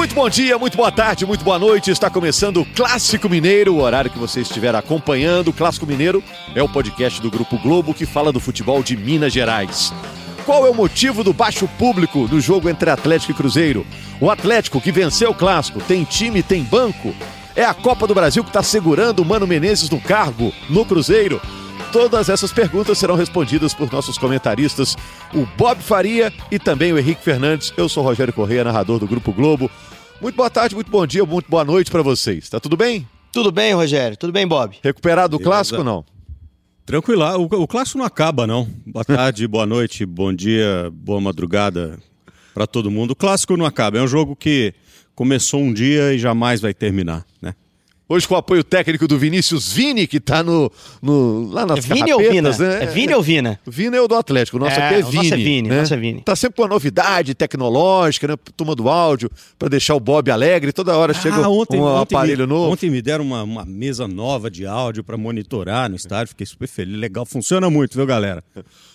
Muito bom dia, muito boa tarde, muito boa noite. Está começando o Clássico Mineiro, o horário que você estiver acompanhando. O Clássico Mineiro é o podcast do Grupo Globo que fala do futebol de Minas Gerais. Qual é o motivo do baixo público no jogo entre Atlético e Cruzeiro? O Atlético que venceu o Clássico tem time, tem banco? É a Copa do Brasil que está segurando o Mano Menezes no cargo no Cruzeiro? Todas essas perguntas serão respondidas por nossos comentaristas, o Bob Faria e também o Henrique Fernandes. Eu sou Rogério Correia, narrador do Grupo Globo. Muito boa tarde, muito bom dia, muito boa noite para vocês. Tá tudo bem? Tudo bem, Rogério. Tudo bem, Bob? Recuperado do clássico ou não? Tranquilo, o, o, clássico não acaba, não. Boa tarde, boa noite, bom dia, boa madrugada para todo mundo. O clássico não acaba, é um jogo que começou um dia e jamais vai terminar, né? Hoje com o apoio técnico do Vinícius Vini, que está no, no, lá nas é Vini ou Vina? Né? É Vini ou Vina? Vina é o do Atlético, o nosso é, aqui é Vini. Nosso é Vini, né? nosso é Vini. Tá sempre com uma novidade tecnológica, né? Turma do áudio, para deixar o Bob alegre. Toda hora ah, chega ontem, um ontem aparelho me, novo. Ontem me deram uma, uma mesa nova de áudio para monitorar no estádio, fiquei super feliz. Legal, funciona muito, viu, galera?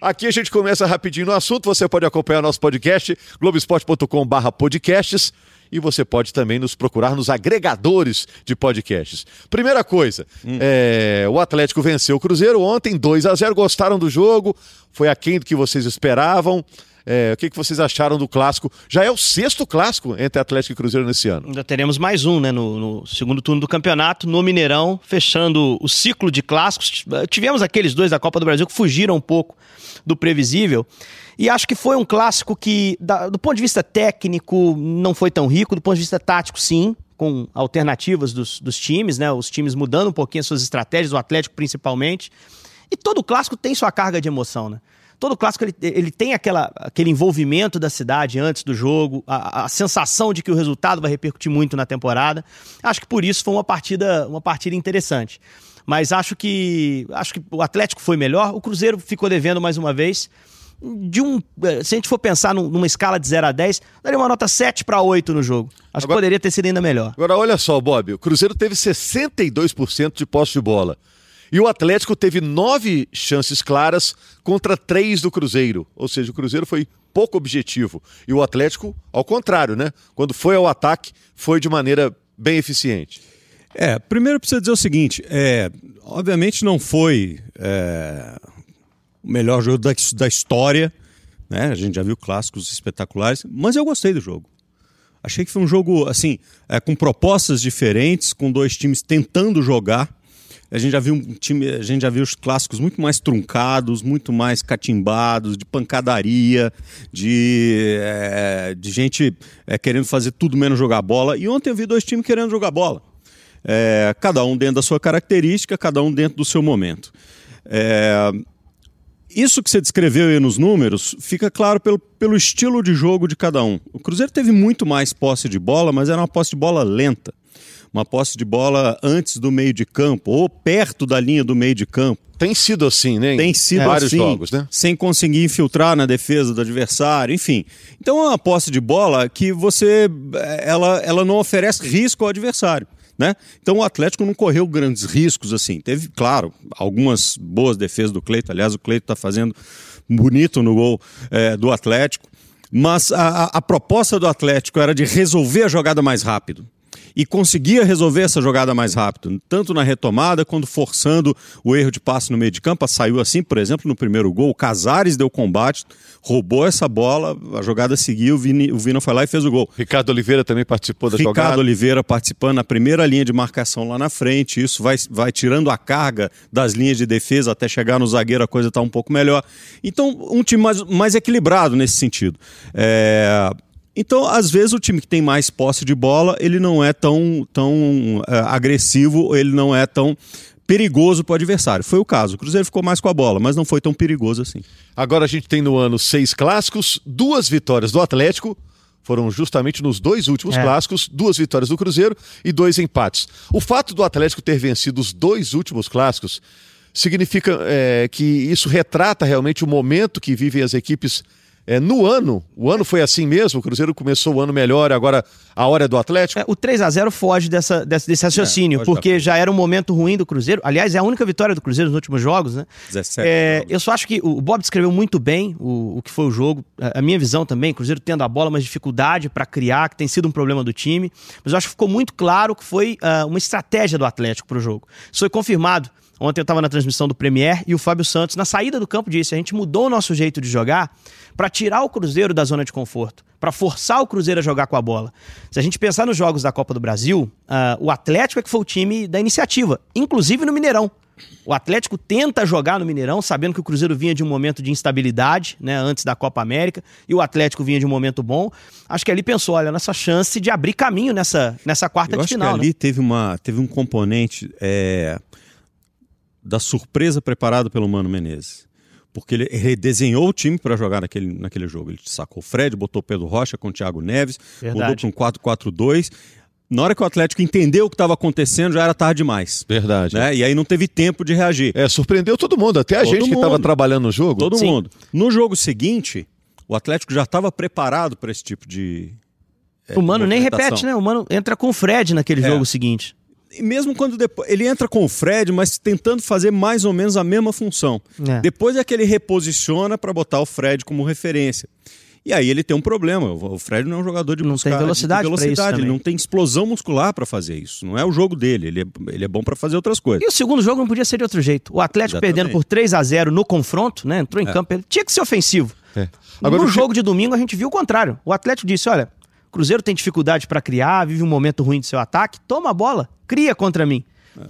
Aqui a gente começa rapidinho no assunto. Você pode acompanhar nosso podcast, globesport.com/podcasts e você pode também nos procurar nos agregadores de podcasts. Primeira coisa, hum. é, o Atlético venceu o Cruzeiro ontem, 2 a 0 Gostaram do jogo? Foi aquém do que vocês esperavam? É, o que, que vocês acharam do clássico? Já é o sexto clássico entre Atlético e Cruzeiro nesse ano. Ainda teremos mais um, né? No, no, segundo turno do campeonato, no Mineirão, fechando o ciclo de clássicos. Tivemos aqueles dois da Copa do Brasil que fugiram um pouco do previsível. E acho que foi um clássico que, da, do ponto de vista técnico, não foi tão rico, do ponto de vista tático, sim, com alternativas dos, dos times, né? Os times mudando um pouquinho as suas estratégias, o Atlético principalmente. E todo clássico tem sua carga de emoção, né? Todo clássico ele, ele tem aquela, aquele envolvimento da cidade antes do jogo, a, a, sensação de que o resultado vai repercutir muito na temporada. Acho que por isso foi uma partida, uma partida interessante. Mas acho que acho que o Atlético foi melhor, o Cruzeiro ficou devendo mais uma vez de um. Eh, se a gente for pensar numa escala de 0 a 10, daria uma nota 7 para 8 no jogo. Acho agora, que poderia ter sido ainda melhor. Agora, olha só, Bob, o Cruzeiro teve 62% de posse de bola. E o Atlético teve nove chances claras contra três do Cruzeiro. Ou seja, o Cruzeiro foi pouco objetivo. E o Atlético, ao contrário, né? Quando foi ao ataque, foi de maneira bem eficiente. É, primeiro precisa dizer o seguinte: é, obviamente não foi. É o melhor jogo da, da história. Né? A gente já viu clássicos espetaculares, mas eu gostei do jogo. Achei que foi um jogo assim, é, com propostas diferentes, com dois times tentando jogar. A gente já viu um time, a gente já viu os clássicos muito mais truncados, muito mais catimbados, de pancadaria, de, é, de gente é, querendo fazer tudo menos jogar bola. E ontem eu vi dois times querendo jogar bola. É, cada um dentro da sua característica, cada um dentro do seu momento. Isso que você descreveu aí nos números fica claro pelo, pelo estilo de jogo de cada um. O Cruzeiro teve muito mais posse de bola, mas era uma posse de bola lenta. Uma posse de bola antes do meio de campo, ou perto da linha do meio de campo. Tem sido assim, né? Tem sido é, assim, vários jogos, né? Sem conseguir infiltrar na defesa do adversário, enfim. Então é uma posse de bola que você ela, ela não oferece risco ao adversário. Né? Então o Atlético não correu grandes riscos assim. Teve, claro, algumas boas defesas do Cleito. Aliás, o Cleito está fazendo bonito no gol é, do Atlético. Mas a, a proposta do Atlético era de resolver a jogada mais rápido e conseguia resolver essa jogada mais rápido, tanto na retomada quanto forçando o erro de passe no meio de campo. Saiu assim, por exemplo, no primeiro gol, o Casares deu combate, roubou essa bola, a jogada seguiu, o, Vini, o Vina foi lá e fez o gol. Ricardo Oliveira também participou da Ricardo jogada. Ricardo Oliveira participando na primeira linha de marcação lá na frente, isso vai, vai tirando a carga das linhas de defesa até chegar no zagueiro, a coisa está um pouco melhor. Então, um time mais, mais equilibrado nesse sentido. É, então, às vezes, o time que tem mais posse de bola, ele não é tão, tão uh, agressivo, ele não é tão perigoso para o adversário. Foi o caso. O Cruzeiro ficou mais com a bola, mas não foi tão perigoso assim. Agora a gente tem no ano seis clássicos, duas vitórias do Atlético. Foram justamente nos dois últimos é. clássicos, duas vitórias do Cruzeiro e dois empates. O fato do Atlético ter vencido os dois últimos clássicos significa é, que isso retrata realmente o momento que vivem as equipes É, no ano, o ano foi assim mesmo, o Cruzeiro começou o ano melhor, agora a hora é do Atlético. É, o 3 a 0 foge dessa, desse, desse raciocínio, É, porque já era um momento ruim do Cruzeiro. Aliás, é a única vitória do Cruzeiro nos últimos jogos, né? 17 É, eu só acho que o Bob descreveu muito bem o, o que foi o jogo. A, a minha visão também, Cruzeiro tendo a bola, mas dificuldade para criar, que tem sido um problema do time. Mas eu acho que ficou muito claro que foi ah, uma estratégia do Atlético para o jogo. Isso foi confirmado. Ontem eu estava na transmissão do Premier e o Fábio Santos, na saída do campo, disse: a gente mudou o nosso jeito de jogar para tirar o Cruzeiro da zona de conforto, para forçar o Cruzeiro a jogar com a bola. Se a gente pensar nos jogos da Copa do Brasil, ah, o Atlético é que foi o time da iniciativa, inclusive no Mineirão. O Atlético tenta jogar no Mineirão, sabendo que o Cruzeiro vinha de um momento de instabilidade, né, antes da Copa América, e o Atlético vinha de um momento bom. Acho que ali pensou, olha, nossa chance de abrir caminho nessa, nessa quarta Eu de acho final. que né? ali teve, uma, teve um componente é, da surpresa preparado pelo Mano Menezes. Porque ele redesenhou o time para jogar naquele, naquele jogo. Ele sacou o Fred, botou o Pedro Rocha com o Thiago Neves, Verdade. mudou para um 4-4-2. Na hora que o Atlético entendeu o que estava acontecendo, já era tarde demais. Verdade. Né? E aí não teve tempo de reagir. É, surpreendeu todo mundo, até a Todo gente que estava mundo. trabalhando no jogo. Todo Sim. mundo. No jogo seguinte, o Atlético já estava preparado para esse tipo de. é, o Mano nem repete, né? O Mano entra com o Fred naquele É. jogo seguinte. E mesmo quando depois. Ele entra com o Fred, mas tentando fazer mais ou menos a mesma função. É. Depois é que ele reposiciona para botar o Fred como referência. E aí ele tem um problema. O Fred não é um jogador de Não buscar- tem velocidade de velocidade. Ele não tem explosão muscular para fazer isso. Não é o jogo dele. Ele é, ele é bom para fazer outras coisas. E o segundo jogo não podia ser de outro jeito. O Atlético Exatamente. perdendo por 3 a 0 no confronto, né? Entrou em campo, ele tinha que ser ofensivo. É. Agora, no jogo de domingo a gente viu o contrário. O Atlético disse: olha, Cruzeiro tem dificuldade para criar, vive um momento ruim de seu ataque, toma a bola, cria contra mim.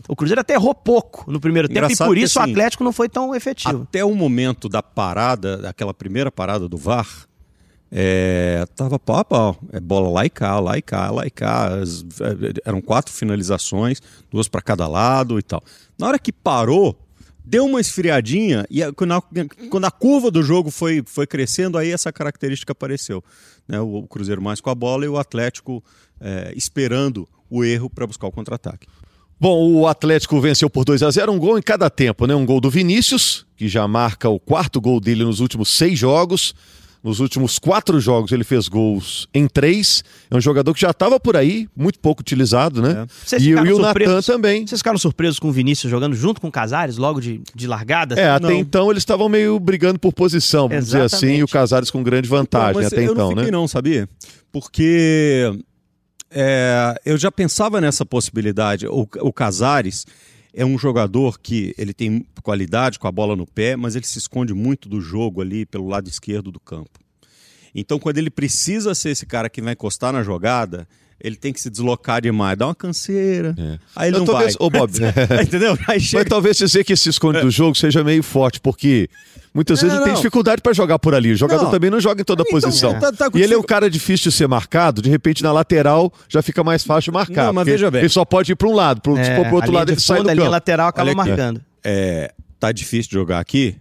O Cruzeiro até errou pouco no primeiro tempo e Engraçado por que, isso assim, o Atlético não foi tão efetivo. Até o momento da parada, daquela primeira parada do VAR, é, tava pau a pau. É bola lá e cá, lá e cá, lá e cá. As- é, eram quatro finalizações, duas para cada lado e tal. Na hora que parou, deu uma esfriadinha e quando a, curva do jogo foi, foi crescendo, aí essa característica apareceu. né? O, o Cruzeiro mais com a bola e o Atlético é, esperando o erro para buscar o contra-ataque. Bom, o Atlético venceu por 2 a 0 um gol em cada tempo, né? Um gol do Vinícius, que já marca o quarto gol dele nos últimos seis jogos. Nos últimos quatro jogos ele fez gols em três. É um jogador que já estava por aí, muito pouco utilizado, né? Vocês E, e o Natan também. Vocês ficaram surpresos com o Vinícius jogando junto com o Casares logo de, de largada? É, até Não. então eles estavam meio brigando por posição, vamos dizer assim, Exatamente. e o Casares com grande vantagem Então, até eu então, não fiquei né? não, sabia? Porque é, eu já pensava nessa possibilidade. O, o Casares é um jogador que ele tem qualidade com a bola no pé, mas ele se esconde muito do jogo ali pelo lado esquerdo do campo. Então, quando ele precisa ser esse cara que vai encostar na jogada, ele tem que se deslocar demais, dá uma canseira. Aí ele Eu não talvez- vai. Ô, Bob, Entendeu? Aí Mas chega... talvez dizer que se esconde do jogo seja meio forte, porque muitas É. Não, vezes ele tem dificuldade para jogar por ali. O jogador Não. também não joga em toda Então, posição. tá- tá e ele é um cara difícil de ser marcado, de repente na lateral já fica mais fácil de marcar. Não, mas veja bem. Ele só pode ir para um lado, pro, se É, for pro a outro linha lado de ele sai do a linha campo. lateral acaba marcando. é, tá difícil de jogar aqui,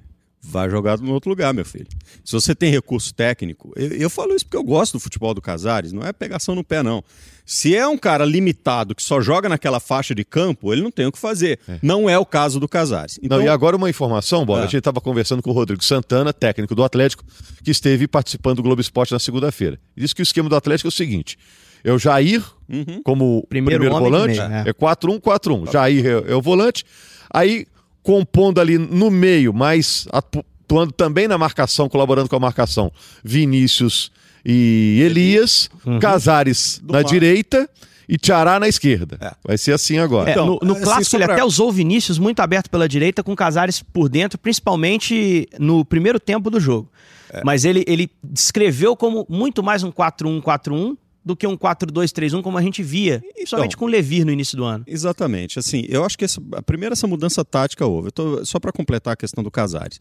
vai jogar no outro lugar, meu filho. Se você tem recurso técnico, eu, eu falo isso porque eu gosto do futebol do Casares, não é pegação no pé, não. Se é um cara limitado que só joga naquela faixa de campo, ele não tem o que fazer. Não é o caso do Casares. Então, Não, e agora uma informação, Bola. Ah. A gente estava conversando com o Rodrigo Santana, técnico do Atlético, que esteve participando do Globo Esporte na segunda-feira. Disse que o esquema do Atlético é o seguinte: é o Jair Uhum. como Primeiro primeiro, volante, meio, é. é 4-1-4-1. Jair é, é o volante. Aí, compondo ali no meio, mas atuando também na marcação, colaborando com a marcação, Vinícius e Elias, Uhum. Casares na mar. direita e Tiará na esquerda. É. Vai ser assim agora. É, no no assim, clássico só ele pra- até usou o Vinícius muito aberto pela direita, com Casares por dentro, principalmente no primeiro tempo do jogo. É. Mas ele, ele descreveu como muito mais um 4-1-4-1 do que um 4-2-3-1, como a gente via, principalmente com o Levir no início do ano. Exatamente. Assim, eu acho que essa, a primeira essa mudança tática houve. Tô- só para completar a questão do Casares.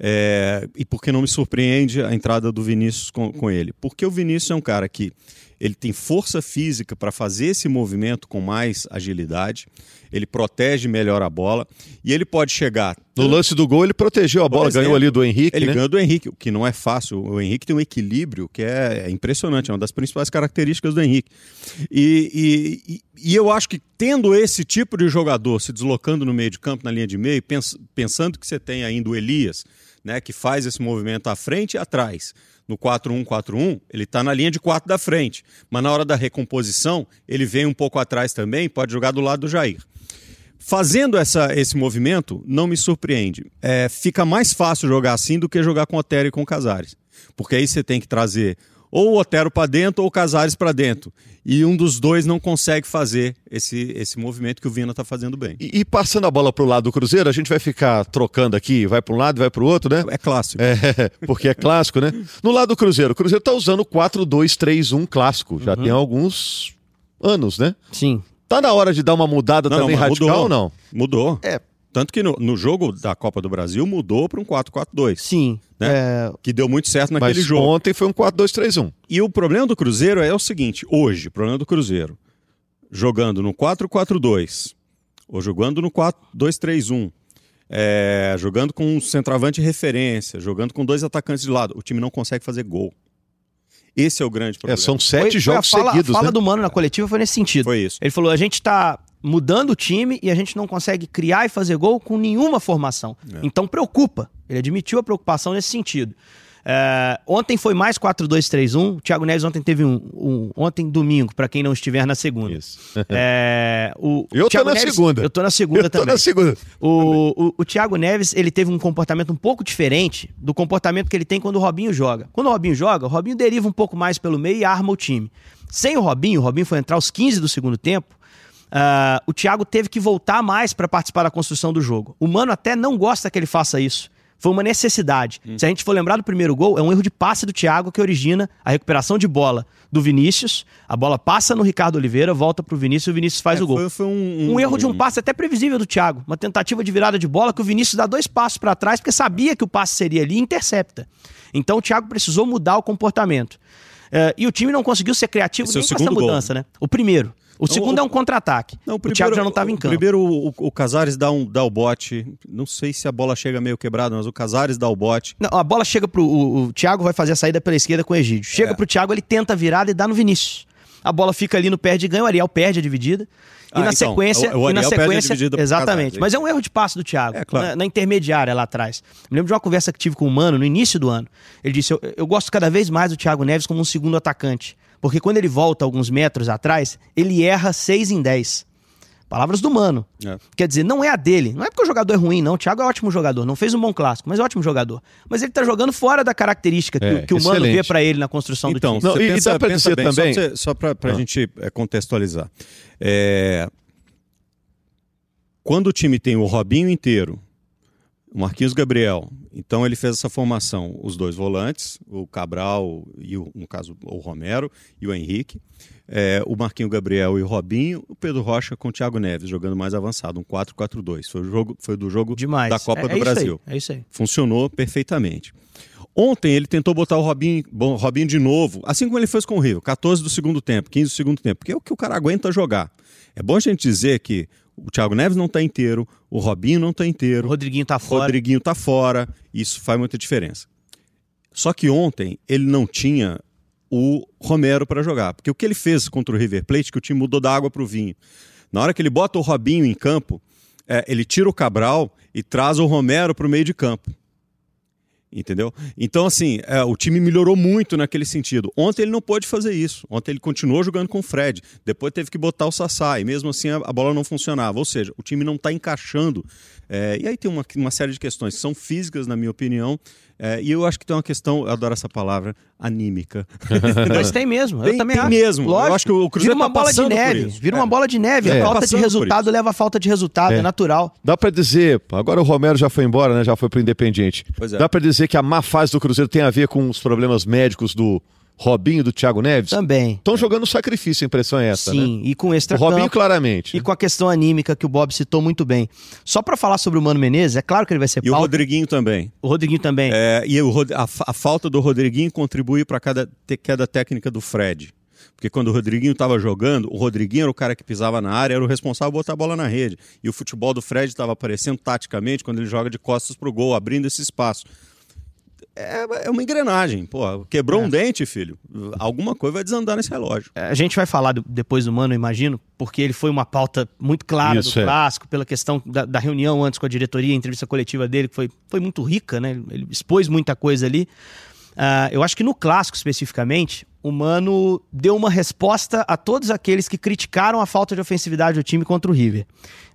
É, e porque não me surpreende a entrada do Vinícius com, com ele? Porque o Vinícius é um cara que ele tem força física para fazer esse movimento com mais agilidade, ele protege melhor a bola e ele pode chegar. No lance do gol, ele protegeu a bola, exemplo, ganhou ali do Henrique, Ele né? ganhou do Henrique, o que não é fácil. O Henrique tem um equilíbrio que é, é impressionante, é uma das principais características do Henrique. E, e- e- e eu acho que tendo esse tipo de jogador se deslocando no meio de campo, na linha de meio, pens- pensando que você tem ainda o Elias, né, que faz esse movimento à frente e atrás. No 4-1-4-1, ele está na linha de 4 da frente. Mas na hora da recomposição, ele vem um pouco atrás também, pode jogar do lado do Jair. Fazendo essa, esse movimento, não me surpreende. É, fica mais fácil jogar assim do que jogar com Otero e com Casares. Porque aí você tem que trazer ou o Otero para dentro ou o Casares para dentro. E um dos dois não consegue fazer esse, esse movimento que o Vina está fazendo bem. E, e, passando a bola para o lado do Cruzeiro, a gente vai ficar trocando aqui, vai para um lado e vai para o outro, né? É clássico. É, porque é clássico, né? No lado do Cruzeiro, o Cruzeiro está usando 4-2-3-1 clássico. Já uhum. tem alguns anos, né? Sim. Tá na hora de dar uma mudada não, também não, radical mudou. ou não? Mudou. É, tanto que no, no, jogo da Copa do Brasil mudou para um 4-4-2. Sim. Né? É... Que deu muito certo naquele Mas jogo. Ontem foi um 4-2-3-1. E o problema do Cruzeiro é o seguinte: hoje, o problema do Cruzeiro, jogando no 4-4-2, ou jogando no 4-2-3-1, é, jogando com um centroavante de referência, jogando com dois atacantes de lado, o time não consegue fazer gol. Esse é o grande problema. É, são sete foi, jogos foi a fala, seguidos. A fala né? do Mano na coletiva foi nesse sentido. Foi isso. Ele falou: a gente está mudando o time e a gente não consegue criar e fazer gol com nenhuma formação. É. Então preocupa. Ele admitiu a preocupação nesse sentido. É, ontem foi mais 4-2-3-1. O Thiago Neves ontem teve um. um ontem, domingo, para quem não estiver na segunda. Isso. É, o, eu Thiago tô na Neves, segunda. Eu tô na segunda eu também. Tô na segunda. O, o, o Thiago Neves ele teve um comportamento um pouco diferente do comportamento que ele tem quando o Robinho joga. Quando o Robinho joga, o Robinho deriva um pouco mais pelo meio e arma o time. Sem o Robinho, o Robinho foi entrar aos 15 do segundo tempo. Uh, o Thiago teve que voltar mais para participar da construção do jogo. O Mano até não gosta que ele faça isso. Foi uma necessidade. Hum. Se a gente for lembrar do primeiro gol, é um erro de passe do Thiago que origina a recuperação de bola do Vinícius. A bola passa no Ricardo Oliveira, volta pro Vinícius e o Vinícius faz é, o gol. Foi, foi um, um, um, erro de um passe até previsível do Thiago. Uma tentativa de virada de bola que o Vinícius dá dois passos para trás porque sabia que o passe seria ali e intercepta. Então o Thiago precisou mudar o comportamento. Uh, e o time não conseguiu ser criativo Esse é nem com essa mudança, gol. né? O primeiro. O segundo o, é um contra-ataque. O Thiago já não estava em campo. Primeiro o, o Casares dá, um, dá o bote. Não sei se a bola chega meio quebrada, mas o Casares dá o bote. Não, a bola chega pro. O, o Thiago vai fazer a saída pela esquerda com o Egídio. Chega é. pro Thiago, ele tenta a virada e dá no Vinícius. A bola fica ali no perde e ganha, o Ariel perde a dividida. E ah, na então, sequência. o, o e na sequência exatamente. Casares, mas é um erro de passe do Thiago. É, claro. na, na, intermediária lá atrás. Me lembro de uma conversa que tive com o Mano no início do ano. Ele disse: eu, eu gosto cada vez mais do Thiago Neves como um segundo atacante. Porque quando ele volta alguns metros atrás, ele erra 6 em 10. Palavras do Mano. É. Quer dizer, não é a dele. Não é porque o jogador é ruim, não. O Thiago é ótimo jogador. Não fez um bom clássico, mas é ótimo jogador. Mas ele tá jogando fora da característica que, é, que o Mano vê para ele na construção então, do time. Não, e, pensa, e dá pra dizer bem, também... Só, só pra, pra ah. gente é, contextualizar. É... Quando o time tem o Robinho inteiro, o Marquinhos Gabriel. Então ele fez essa formação, os dois volantes, o Cabral e o, no caso o Romero e o Henrique, é, o Marquinhos Gabriel e o Robinho, o Pedro Rocha com o Thiago Neves jogando mais avançado, um 4-4-2. Foi o jogo, foi do jogo Demais. da Copa é, do é Brasil. Aí, é isso aí. Funcionou perfeitamente. Ontem ele tentou botar o Robinho, bom, Robinho de novo, assim como ele fez com o Rio, 14 do segundo tempo, 15 do segundo tempo, porque é o que o cara aguenta jogar. É bom a gente dizer que o Thiago Neves não está inteiro, o Robinho não está inteiro, o Rodriguinho está o fora. Rodriguinho está fora, isso faz muita diferença. Só que ontem ele não tinha o Romero para jogar, porque o que ele fez contra o River Plate, que o time mudou da água para o vinho. Na hora que ele bota o Robinho em campo, é, ele tira o Cabral e traz o Romero para o meio de campo. Entendeu? Então, assim, é, o time melhorou muito naquele sentido. Ontem ele não pôde fazer isso. Ontem ele continuou jogando com o Fred. Depois teve que botar o Sassá. E mesmo assim a, a bola não funcionava. Ou seja, o time não está encaixando. É, e aí tem uma, uma série de questões que são físicas, na minha opinião. É, e eu acho que tem uma questão, eu adoro essa palavra, anímica. Mas tem mesmo, eu tem, também tem acho. mesmo. Lógico, eu acho que o Cruzeiro vira uma tá bola de neve, vira uma bola de neve. É. A falta Tá de resultado leva a falta de resultado, é, É. natural. Dá pra dizer, agora o Romero já foi embora, né? Já foi pro Independiente. É. Dá pra dizer que a má fase do Cruzeiro tem a ver com os problemas médicos do Robinho e do Thiago Neves? Também. Estão jogando sacrifício, a impressão é essa, Sim, né? e com extra O Robinho, claramente. E com a questão anímica que o Bob citou muito bem. Só pra falar sobre o Mano Menezes, é claro que ele vai ser E o pauta. Rodriguinho também. O Rodriguinho também. É, e o a, a falta do Rodriguinho contribui para cada te- queda técnica do Fred. Porque quando o Rodriguinho estava jogando, o Rodriguinho era o cara que pisava na área, era o responsável por botar a bola na rede. E o futebol do Fred estava aparecendo taticamente quando ele joga de costas para o gol, abrindo esse espaço. É, é uma engrenagem. Pô, quebrou é. um dente, filho. Alguma coisa vai desandar nesse relógio. É, a gente vai falar depois do Mano, imagino, porque ele foi uma pauta muito clara Isso, do é. clássico, pela questão da, da, reunião antes com a diretoria, a entrevista coletiva dele, que foi, foi muito rica, né? Ele expôs muita coisa ali. Uh, eu acho que no clássico especificamente, o Mano deu uma resposta a todos aqueles que criticaram a falta de ofensividade do time contra o River.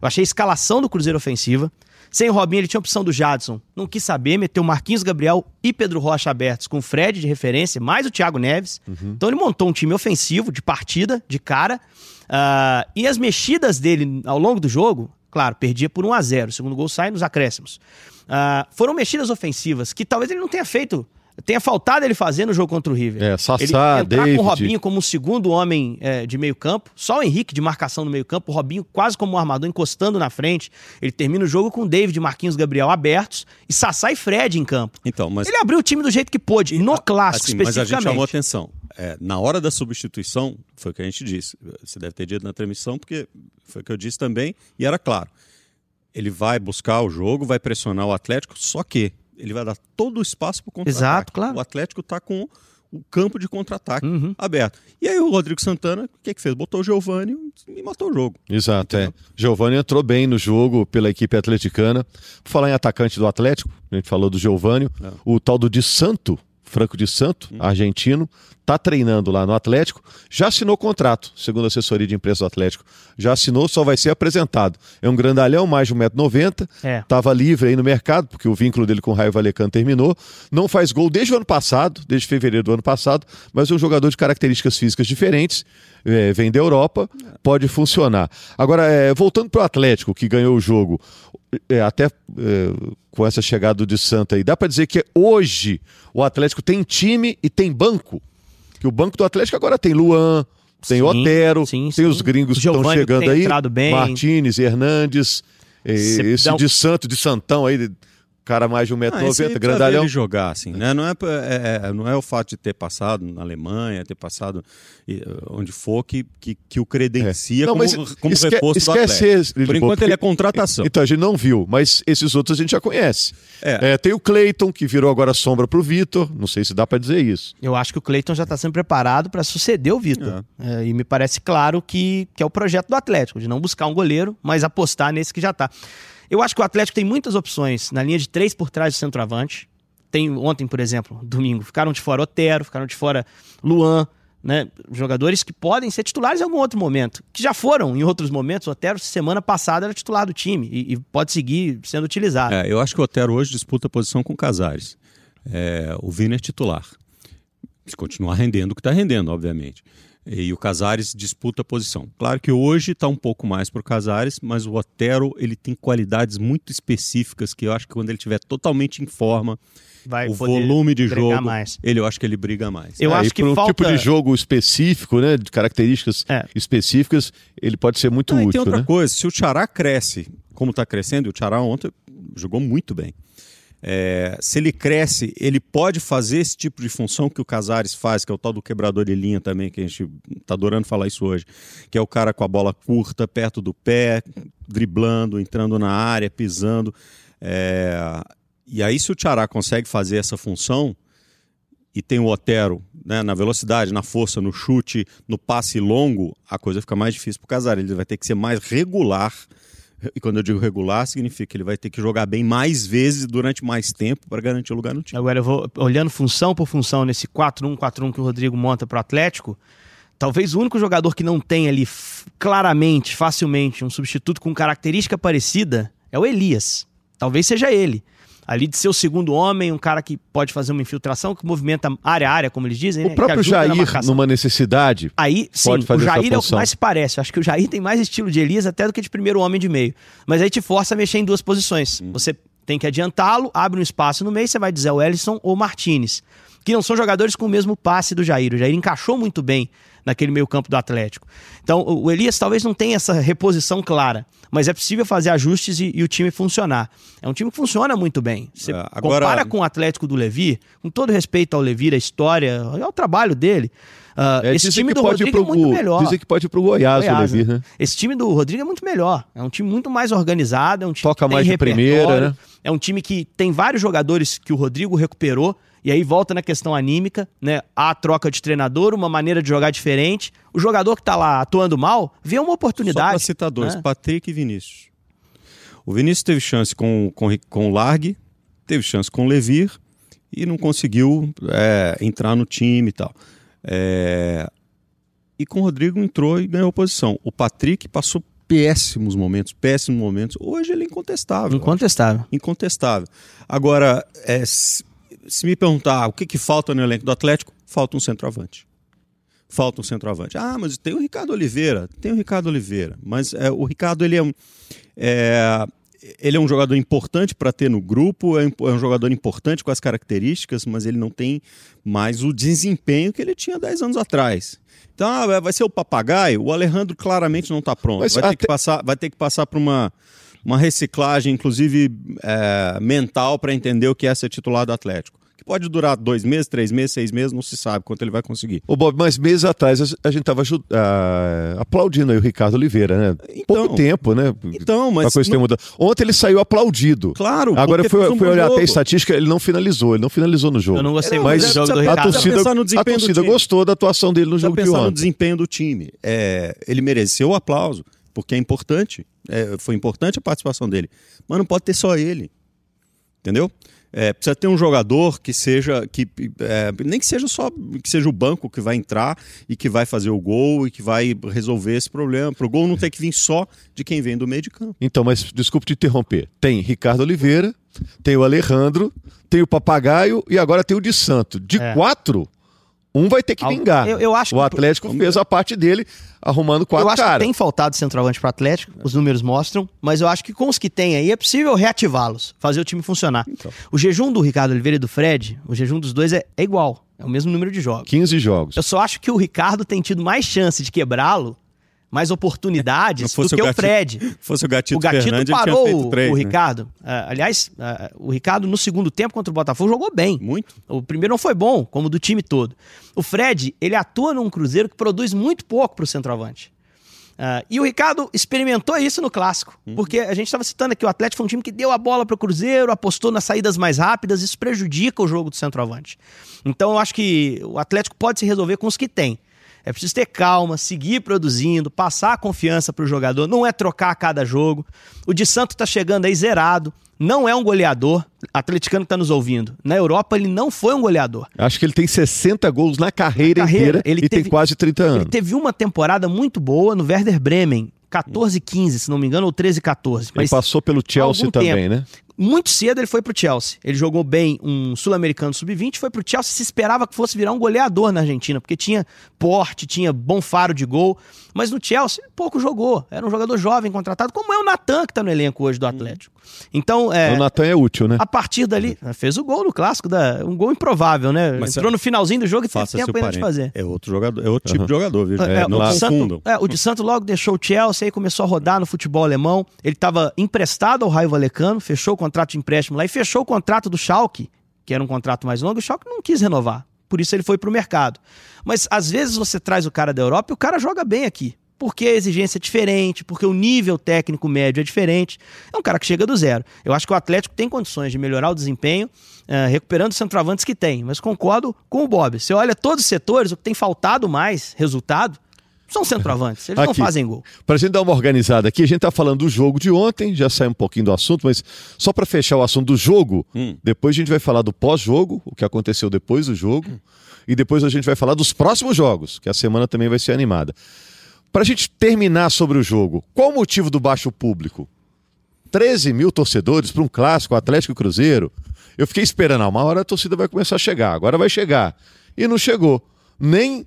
Eu achei a escalação do Cruzeiro ofensiva. Sem Robinho, ele tinha a opção do Jadson. Não quis saber, meteu Marquinhos Gabriel e Pedro Rocha abertos, com o Fred de referência, mais o Thiago Neves. Uhum. Então ele montou um time ofensivo, de partida, de cara. Uh, e as mexidas dele ao longo do jogo, claro, perdia por 1 a 0 O segundo gol sai nos acréscimos. Uh, foram mexidas ofensivas que talvez ele não tenha feito tenha faltado ele fazer no jogo contra o River. É, Sassá, ele entrar David. com o Robinho como o segundo homem é, de meio campo, só o Henrique de marcação no meio campo, o Robinho quase como um armador encostando na frente. Ele termina o jogo com o David, Marquinhos, Gabriel abertos e Sassá e Fred em campo. Então, mas... Ele abriu o time do jeito que pôde, no clássico assim, especificamente. Mas a gente chamou atenção. É, na hora da substituição, foi o que a gente disse. Você deve ter dito na transmissão, porque foi o que eu disse também, e era claro. Ele vai buscar o jogo, vai pressionar o Atlético, só que ele vai dar todo o espaço para o contra-ataque. Exato, claro. O Atlético está com o campo de contra-ataque uhum. aberto. E aí o Rodrigo Santana, o que, que fez? Botou o Giovani e matou o jogo. Exato, é. Giovani entrou bem no jogo pela equipe atleticana. Por falar em atacante do Atlético, a gente falou do Giovani, é. o tal do Di Santo, Franco de Santo, hum. argentino, está treinando lá no Atlético, já assinou contrato, segundo a assessoria de imprensa do Atlético. Já assinou, só vai ser apresentado. É um grandalhão, mais de 1,90m, estava é. livre aí no mercado, porque o vínculo dele com o Raio Valecano terminou. Não faz gol desde o ano passado, desde fevereiro do ano passado, mas é um jogador de características físicas diferentes, é, vem da Europa, pode funcionar. Agora, é, voltando para o Atlético, que ganhou o jogo, é, até é, com essa chegada de Santa aí, dá para dizer que hoje o Atlético tem time e tem banco? Que o banco do Atlético agora tem Luan, tem sim, Otero, sim, tem sim. os gringos que estão chegando aí, Martinez, Hernandes, esse de Santo, de Santão aí, cara mais de 1,90m, ah, grandalhão. Ele jogar, assim, né? Não é, é, é, não é o fato de ter passado na Alemanha, ter passado onde for, que, que, que o credencia é. não, como, como esque, reforço esquece do esse, Por enquanto ele é contratação. Então a gente não viu, mas esses outros a gente já conhece. É. É, tem o Cleiton, que virou agora sombra para o Vitor, não sei se dá para dizer isso. Eu acho que o Cleiton já está sendo preparado para suceder o Vitor. É. É, e me parece claro que, que é o projeto do Atlético, de não buscar um goleiro, mas apostar nesse que já está. Eu acho que o Atlético tem muitas opções na linha de três por trás do centroavante. Tem ontem, por exemplo, domingo, ficaram de fora Otero, ficaram de fora Luan, né? Jogadores que podem ser titulares em algum outro momento, que já foram em outros momentos. O Otero, semana passada, era titular do time e, e pode seguir sendo utilizado. É, eu acho que o Otero hoje disputa a posição com o Casares. É, o Vina é titular. Se continuar rendendo o que está rendendo, obviamente. E o Casares disputa a posição. Claro que hoje está um pouco mais para o Casares, mas o Otero ele tem qualidades muito específicas que eu acho que quando ele estiver totalmente em forma, Vai o volume de jogo, mais. ele eu acho que ele briga mais. Eu é, acho que para um falta... tipo de jogo específico, né, de características é. específicas, ele pode ser muito útil. E tem outra né? coisa, se o Xará cresce, como está crescendo, o Xará ontem jogou muito bem. É, se ele cresce, ele pode fazer esse tipo de função que o Casares faz, que é o tal do quebrador de linha também, que a gente está adorando falar isso hoje, que é o cara com a bola curta, perto do pé, driblando, entrando na área, pisando. É, e aí, se o Tiará consegue fazer essa função e tem o Otero né, na velocidade, na força, no chute, no passe longo, a coisa fica mais difícil para o Casares. Ele vai ter que ser mais regular e quando eu digo regular, significa que ele vai ter que jogar bem mais vezes durante mais tempo para garantir o lugar no time. Agora, eu vou olhando função por função nesse 4-1-4-1 que o Rodrigo monta para o Atlético. Talvez o único jogador que não tem ali claramente, facilmente, um substituto com característica parecida é o Elias. Talvez seja ele ali de ser o segundo homem, um cara que pode fazer uma infiltração, que movimenta área a área, como eles dizem. O né? próprio Jair, numa necessidade, aí sim, pode fazer o Jair é o que mais se parece. Acho que o Jair tem mais estilo de Elias até do que de primeiro homem de meio. Mas aí te força a mexer em duas posições. Hum. Você tem que adiantá-lo, abre um espaço no meio, você vai dizer o Ellison ou o Martinez que não são jogadores com o mesmo passe do Jair. O Jair encaixou muito bem naquele meio campo do Atlético. Então, o Elias talvez não tenha essa reposição clara, mas é possível fazer ajustes e, e o time funcionar. É um time que funciona muito bem. Você é, agora... compara com o Atlético do Levi, com todo respeito ao Levi, a história, ao trabalho dele. Uh, é, esse time do Rodrigo pro, é muito melhor. Dizem que pode ir pro Goiás, Goiás o Levi, né? Esse time do Rodrigo é muito melhor. É um time muito mais organizado, é um time Toca que mais de primeira, né? É um time que tem vários jogadores que o Rodrigo recuperou. E aí volta na questão anímica, né? Há troca de treinador, uma maneira de jogar diferente. O jogador que tá lá atuando mal, vê uma oportunidade. Só pra citar dois, né? Patrick e Vinícius. O Vinícius teve chance com, com, com o Largue, teve chance com o Levir e não conseguiu é, entrar no time e tal. É... E com o Rodrigo entrou e ganhou posição. O Patrick passou péssimos momentos, péssimos momentos. Hoje ele é incontestável. Incontestável. Incontestável. Agora, é, se, se, me perguntar o que, que falta no elenco do Atlético, falta um centroavante. Falta um centroavante. Ah, mas tem o Ricardo Oliveira. Tem o Ricardo Oliveira. Mas é, o Ricardo, ele é um. É, ele é um jogador importante para ter no grupo, é um é jogador importante com as características, mas ele não tem mais o desempenho que ele tinha 10 anos atrás. Então, ah, vai ser o papagaio? O Alejandro claramente não está pronto. Mas vai, ter até... que passar, vai ter que passar por uma, uma reciclagem, inclusive é, mental, para entender o que é ser titular do Atlético pode durar dois meses, três meses, seis meses, não se sabe quanto ele vai conseguir. Ô Bob, mas meses atrás a gente estava uh, ah, aplaudindo aí o Ricardo Oliveira, né? Então, Pouco tempo, né? Então, mas... coisa não... mudado. Ontem ele saiu aplaudido. Claro. Agora foi, um foi olhar até a estatística, ele não finalizou, ele não finalizou no jogo. Eu não gostei muito do jogo do Ricardo. A torcida, a torcida gostou da atuação dele no jogo de ontem. no desempenho do time. É, ele mereceu o aplauso, porque é importante. É, foi importante a participação dele. Mas não pode ter só ele. Entendeu? É, precisa ter um jogador que seja que é, nem que seja só que seja o banco que vai entrar e que vai fazer o gol e que vai resolver esse problema. Para o gol não ter que vir só de quem vem do meio de campo. Então, mas desculpe te interromper. Tem Ricardo Oliveira, tem o Alejandro, tem o Papagaio e agora tem o de Santo. De é. quatro, um vai ter que vingar. Eu, eu acho o Atlético que... fez a parte dele arrumando quatro caras. Eu acho cara. que tem faltado centroavante para o Atlético, os números mostram, mas eu acho que com os que tem aí é possível reativá-los, fazer o time funcionar. Então. O jejum do Ricardo Oliveira e do Fred, o jejum dos dois é, é igual, é o mesmo número de jogos. 15 jogos. Eu só acho que o Ricardo tem tido mais chance de quebrá-lo mais oportunidades do que o, gatito, o, Fred. Fosse o Gatito, o Gatito Fernandes, parou três, o, né? Ricardo. Uh, aliás, uh, o Ricardo no segundo tempo contra o Botafogo jogou bem. Muito. O primeiro não foi bom, como do time todo. O Fred, ele atua num Cruzeiro que produz muito pouco para o centroavante. Uh, e o Ricardo experimentou isso no clássico, uhum. porque a gente estava citando aqui o Atlético foi um time que deu a bola para o Cruzeiro, apostou nas saídas mais rápidas, isso prejudica o jogo do centroavante. Então eu acho que o Atlético pode se resolver com os que tem. É preciso ter calma, seguir produzindo, passar a confiança para o jogador, não é trocar a cada jogo. O de Santo está chegando aí zerado, não é um goleador. Atleticano que está nos ouvindo. Na Europa ele não foi um goleador. Acho que ele tem 60 gols na carreira, na carreira inteira ele e teve, tem quase 30 anos. Ele teve uma temporada muito boa no Werder Bremen. 14 15, se não me engano, ou 13 14. Mas ele passou pelo Chelsea também, tempo. né? Muito cedo ele foi pro Chelsea. Ele jogou bem um sul-americano sub-20, foi pro Chelsea, se esperava que fosse virar um goleador na Argentina, porque tinha porte, tinha bom faro de gol. Mas no Chelsea, pouco jogou. Era um jogador jovem contratado, como é o Natan, que tá no elenco hoje do uhum. Atlético. Então, é. O Natan é útil, né? A partir dali, fez o gol no clássico, da, um gol improvável, né? Mas Entrou no finalzinho do jogo e teve tempo ainda de fazer. É outro jogador, é outro tipo uhum. de jogador, viu? É, é, não o Santo, é, o de Santo logo deixou o Chelsea e começou a rodar no futebol alemão. Ele estava emprestado ao Raio Valecano, fechou o contrato de empréstimo lá e fechou o contrato do Schalke, que era um contrato mais longo, o Schalke não quis renovar. Por isso ele foi pro mercado. Mas às vezes você traz o cara da Europa e o cara joga bem aqui porque a exigência é diferente, porque o nível técnico médio é diferente. É um cara que chega do zero. Eu acho que o Atlético tem condições de melhorar o desempenho, uh, recuperando os centroavantes que tem. Mas concordo com o Bob. Você olha todos os setores, o que tem faltado mais resultado são centroavantes, eles aqui, não fazem gol. Para a gente dar uma organizada aqui, a gente está falando do jogo de ontem, já sai um pouquinho do assunto, mas só para fechar o assunto do jogo, hum. depois a gente vai falar do pós-jogo, o que aconteceu depois do jogo, hum. e depois a gente vai falar dos próximos jogos, que a semana também vai ser animada. Para a gente terminar sobre o jogo, qual o motivo do baixo público? 13 mil torcedores para um clássico Atlético Cruzeiro. Eu fiquei esperando, ah, uma hora a torcida vai começar a chegar, agora vai chegar. E não chegou. Nem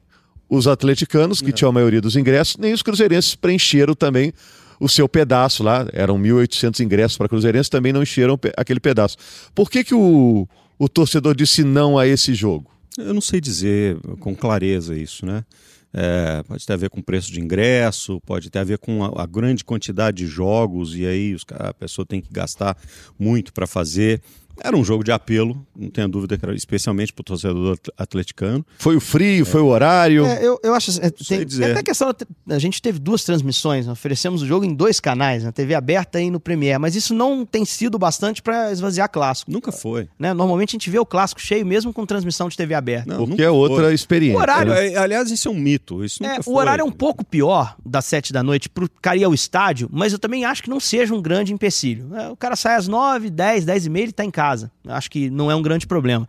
os atleticanos, que não. tinham a maioria dos ingressos, nem os cruzeirenses preencheram também o seu pedaço lá. Eram 1.800 ingressos para cruzeirenses, também não encheram aquele pedaço. Por que, que o, o torcedor disse não a esse jogo? Eu não sei dizer com clareza isso, né? É, pode ter a ver com preço de ingresso, pode ter a ver com a, a grande quantidade de jogos, e aí os, a pessoa tem que gastar muito para fazer. Era um jogo de apelo, não tenho dúvida, que era especialmente para o torcedor atleticano. Foi o frio, é. foi o horário. É, eu, eu acho. É, tem, tem até questão. A gente teve duas transmissões, oferecemos o jogo em dois canais, na TV aberta e no Premiere, mas isso não tem sido bastante para esvaziar clássico. Nunca foi. Né? Normalmente a gente vê o clássico cheio mesmo com transmissão de TV aberta. Não, Porque é outra foi. experiência. O horário, né? Aliás, isso é um mito. Isso é, o horário é um pouco pior das sete da noite para o cara ir ao estádio, mas eu também acho que não seja um grande empecilho. É, o cara sai às nove, dez, dez e meia, ele está em casa. Acho que não é um grande problema.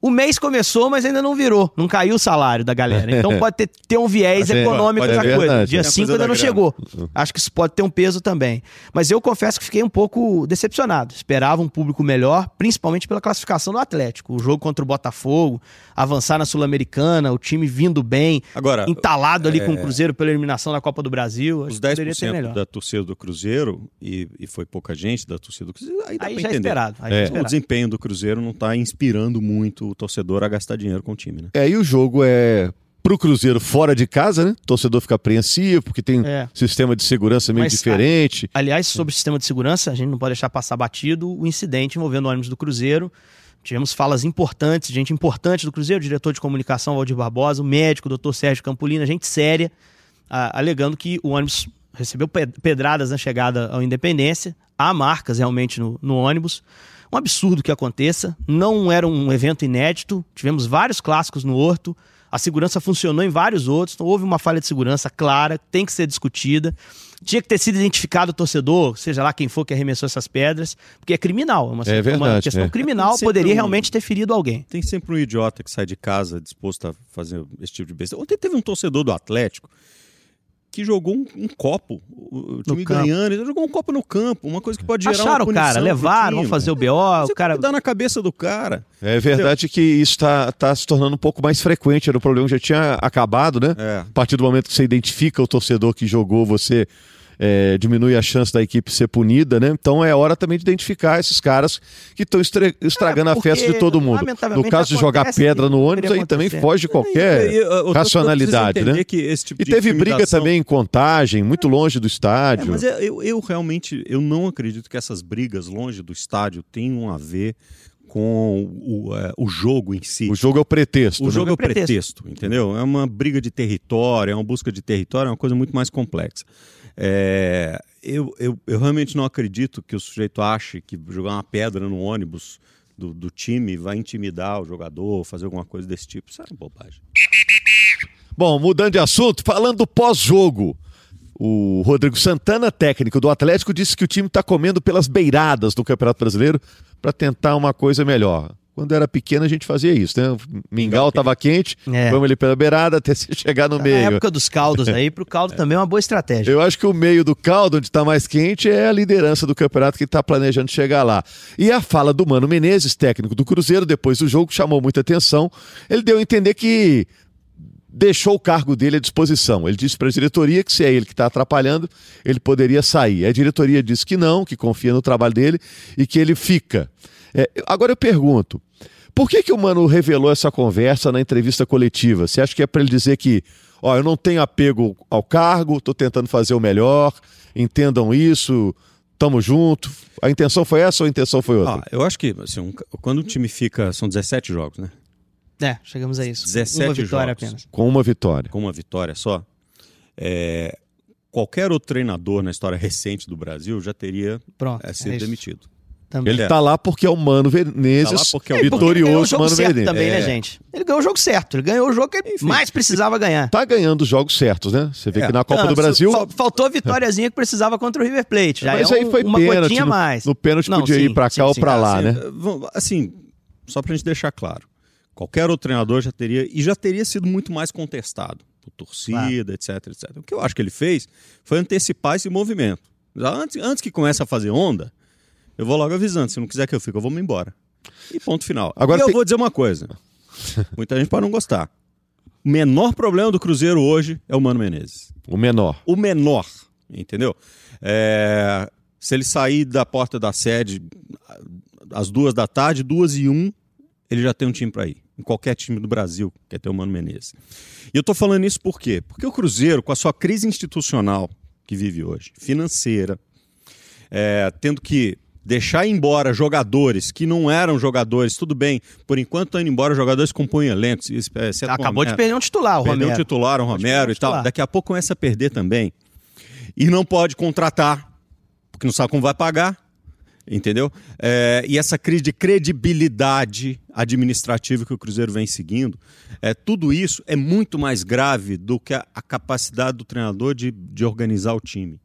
O mês começou, mas ainda não virou. Não caiu o salário da galera. Então pode ter, ter um viés é, econômico da coisa. Dia 5 ainda não grana. chegou. Acho que isso pode ter um peso também. Mas eu confesso que fiquei um pouco decepcionado. Esperava um público melhor, principalmente pela classificação do Atlético. O jogo contra o Botafogo, avançar na Sul-Americana, o time vindo bem, Agora, entalado ali é... com o Cruzeiro pela eliminação da Copa do Brasil. Os 10% da torcida do Cruzeiro, e, e, foi pouca gente da torcida do Cruzeiro, aí dá aí já é entender. Esperado, aí é. esperado. O desempenho do Cruzeiro não está inspirando muito o torcedor a gastar dinheiro com o time, né? É, e o jogo é pro Cruzeiro fora de casa, né? O torcedor fica apreensivo, porque tem é. sistema de segurança meio Mas, diferente. aliás, sobre o sistema de segurança, a gente não pode deixar passar batido o incidente envolvendo o ônibus do Cruzeiro. Tivemos falas importantes, gente importante do Cruzeiro, diretor de comunicação Valdir Barbosa, o médico, doutor Sérgio Campolina, gente séria, a, alegando que o ônibus recebeu pedradas na chegada ao Independência, há marcas realmente no, no ônibus. Um absurdo que aconteça. Não era um evento inédito. Tivemos vários clássicos no Horto. A segurança funcionou em vários outros. Então houve uma falha de segurança clara, tem que ser discutida. Tinha que ter sido identificado o torcedor, seja lá quem for que arremessou essas pedras, porque é criminal. É uma, é verdade, uma questão é. criminal, poderia um, realmente ter ferido alguém. Tem sempre um idiota que sai de casa disposto a fazer esse tipo de besteira. Ontem teve um torcedor do Atlético que jogou um, um copo, o time ganhando, ele jogou um copo no campo, uma coisa que pode gerar Acharam uma o cara, levaram, vão fazer o BO, o cara... dá na cabeça do cara. É verdade Entendeu? que isso está tá se tornando um pouco mais frequente, era o problema que já tinha acabado, né? É. A partir do momento que você identifica o torcedor que jogou, você é, diminui a chance da equipe ser punida, né? Então é hora também de identificar esses caras que estão estragando é, a festa de todo mundo. No caso de jogar pedra no ônibus, aí também foge de qualquer e, e, racionalidade, né? Tipo e teve briga também em contagem, muito longe do estádio. É, mas eu, eu realmente eu não acredito que essas brigas longe do estádio tenham a ver com o, uh, o jogo em si. O jogo é o pretexto. O né? jogo é o pretexto, entendeu? É uma briga de território, é uma busca de território, é uma coisa muito mais complexa. É, eu, eu, eu realmente não acredito que o sujeito ache que jogar uma pedra no ônibus do, do time vai intimidar o jogador, fazer alguma coisa desse tipo. Isso é bobagem. Bom, mudando de assunto, falando do pós-jogo. O Rodrigo Santana, técnico do Atlético, disse que o time está comendo pelas beiradas do Campeonato Brasileiro para tentar uma coisa melhor. Quando era pequeno a gente fazia isso, né? O mingau estava quente, é. vamos ali pela beirada até se chegar no meio. Na época dos caldos aí, para o caldo também é uma boa estratégia. Eu acho que o meio do caldo, onde está mais quente, é a liderança do campeonato que está planejando chegar lá. E a fala do Mano Menezes, técnico do Cruzeiro, depois do jogo, chamou muita atenção. Ele deu a entender que deixou o cargo dele à disposição. Ele disse para a diretoria que se é ele que está atrapalhando, ele poderia sair. A diretoria disse que não, que confia no trabalho dele e que ele fica. É, agora eu pergunto, por que, que o Mano revelou essa conversa na entrevista coletiva? Você acha que é para ele dizer que, ó, eu não tenho apego ao cargo, estou tentando fazer o melhor, entendam isso, tamo junto. A intenção foi essa ou a intenção foi outra? Ah, eu acho que assim, um, quando o time fica. São 17 jogos, né? É, chegamos a isso. 17 uma vitória jogos, apenas. Com uma vitória. Com uma vitória só. É, qualquer outro treinador na história recente do Brasil já teria Pronto, é, sido é demitido. Também. Ele tá lá porque é o Mano Venezes, tá porque é o vitorioso Mano Venezes. também, né, é. né, gente? Ele ganhou o jogo certo. Ele ganhou o jogo que ele Enfim, mais precisava ganhar. Tá ganhando os jogos certos, né? Você vê é. que na Copa não, do Brasil... Faltou a vitóriazinha que precisava contra o River Plate. Já Mas é aí foi uma pênalti, mais. No, no pênalti não, podia sim, ir pra cá sim, ou sim, pra lá, né? Assim, só pra gente deixar claro. Qualquer outro treinador já teria... E já teria sido muito mais contestado. Por torcida, etc, etc. O que eu acho que ele fez foi antecipar esse movimento. Antes, antes que comece a fazer onda eu vou logo avisando. Se não quiser que eu fique, eu vou me embora. E ponto final. Agora e tem... eu vou dizer uma coisa. Muita gente pode não gostar. O menor problema do Cruzeiro hoje é o Mano Menezes. O menor. O menor. Entendeu? É... Se ele sair da porta da sede às duas da tarde, duas e um, ele já tem um time para ir. em qualquer time do Brasil, que é ter o Mano Menezes. E eu estou falando isso por quê? Porque o Cruzeiro, com a sua crise institucional que vive hoje, financeira, é, tendo que deixar embora jogadores que não eram jogadores, tudo bem, por enquanto estão indo embora jogadores que compõem elencos. Acabou de perder um titular, o Perdeu Romero. um titular, o Romero e tal. Daqui a pouco começa a perder também. E não pode contratar, porque não sabe como vai pagar entendeu? É, e essa crise de credibilidade administrativa que o Cruzeiro vem seguindo, é, tudo isso é muito mais grave do que a, a capacidade do treinador de, de organizar o time.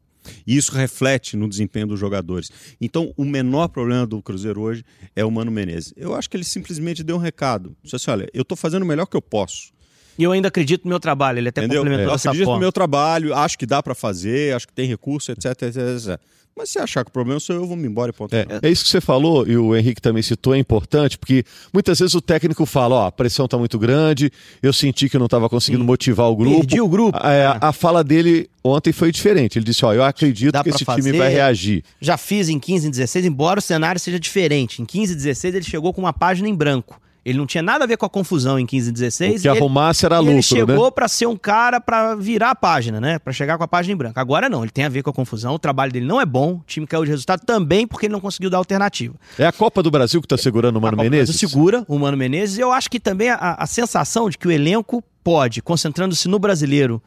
E isso reflete no desempenho dos jogadores. Então, o menor problema do Cruzeiro hoje é o Mano Menezes. Eu acho que ele simplesmente deu um recado. Disse assim: olha, eu estou fazendo o melhor que eu posso. E eu ainda acredito no meu trabalho, ele até Entendeu? complementou é. Eu acredito no meu trabalho, acho que dá para fazer, acho que tem recurso, etc, etc, etc. Mas se achar que o problema sou eu, eu vou me embora e ponto. É, é, isso que você falou, e o Henrique também citou, é importante, porque muitas vezes o técnico fala, ó, a pressão tá muito grande, eu senti que eu não estava conseguindo Sim. motivar o grupo. Perdi o grupo. É, é. A fala dele ontem foi diferente. Ele disse, ó, eu acredito Dá que esse fazer. time vai reagir. Já fiz em 15 e 16, embora o cenário seja diferente. Em 15 e 16 ele chegou com uma página em branco. Ele não tinha nada a ver com a confusão em 15 e 16. O que ele, arrumasse era lucro, ele chegou né? para ser um cara para virar a página, né? Para chegar com a página em branco. Agora não, ele tem a ver com a confusão. O trabalho dele não é bom. O time caiu de resultado também porque ele não conseguiu dar alternativa. É a Copa do Brasil que está segurando o Mano a Copa Menezes? segura o Mano Menezes. Eu acho que também a, a sensação de que o elenco pode, concentrando-se no brasileiro,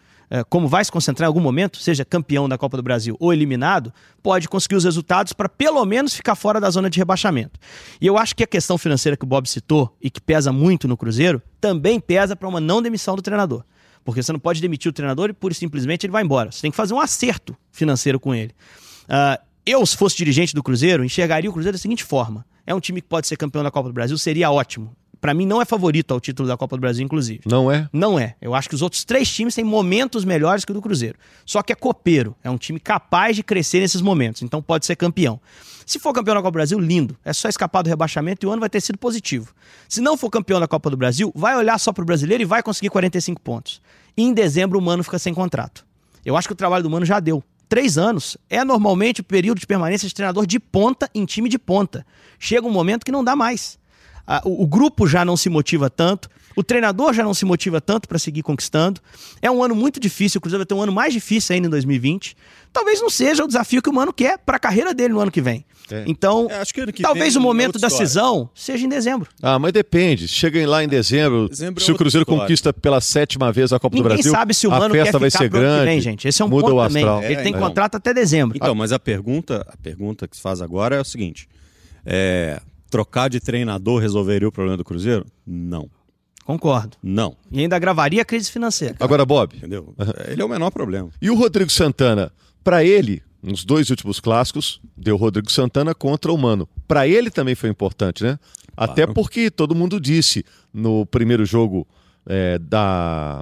como vai se concentrar em algum momento, seja campeão da Copa do Brasil ou eliminado, pode conseguir os resultados para pelo menos ficar fora da zona de rebaixamento. E eu acho que a questão financeira que o Bob citou e que pesa muito no Cruzeiro também pesa para uma não demissão do treinador. Porque você não pode demitir o treinador e pura e simplesmente ele vai embora. Você tem que fazer um acerto financeiro com ele. Uh, eu, se fosse dirigente do Cruzeiro, enxergaria o Cruzeiro da seguinte forma: é um time que pode ser campeão da Copa do Brasil, seria ótimo para mim não é favorito ao título da Copa do Brasil, inclusive. Não é? Não é. Eu acho que os outros três times têm momentos melhores que o do Cruzeiro. Só que é copeiro. É um time capaz de crescer nesses momentos. Então pode ser campeão. Se for campeão da Copa do Brasil, lindo. É só escapar do rebaixamento e o ano vai ter sido positivo. Se não for campeão da Copa do Brasil, vai olhar só pro brasileiro e vai conseguir 45 pontos. E em dezembro o Mano fica sem contrato. Eu acho que o trabalho do Mano já deu. Três anos é normalmente o período de permanência de treinador de ponta em time de ponta. Chega um momento que não dá mais o, o grupo já não se motiva tanto, o treinador já não se motiva tanto para seguir conquistando. É um ano muito difícil, o Cruzeiro vai ter um ano mais difícil ainda em 2020. Talvez não seja o desafio que o Mano quer para a carreira dele no ano que vem. É. Então, é, que talvez o momento da cisão seja em dezembro. Ah, mas depende. Chega lá em dezembro, dezembro é se o Cruzeiro história. conquista pela sétima vez a Copa Ninguém do Brasil, sabe se o Mano a festa quer vai ser grande. Vem, gente. Esse é um muda ponto o astral. também. Ele tem então. contrato até dezembro. Então, mas a pergunta, a pergunta que se faz agora é o seguinte: é, trocar de treinador resolveria o problema do Cruzeiro? Não. Concordo. Não. E ainda gravaria a crise financeira. Agora, Bob. Entendeu? Ele é o menor problema. E o Rodrigo Santana? Para ele, nos dois últimos clássicos, deu Rodrigo Santana contra o Mano. Para ele também foi importante, né? Claro. Até porque todo mundo disse no primeiro jogo é, da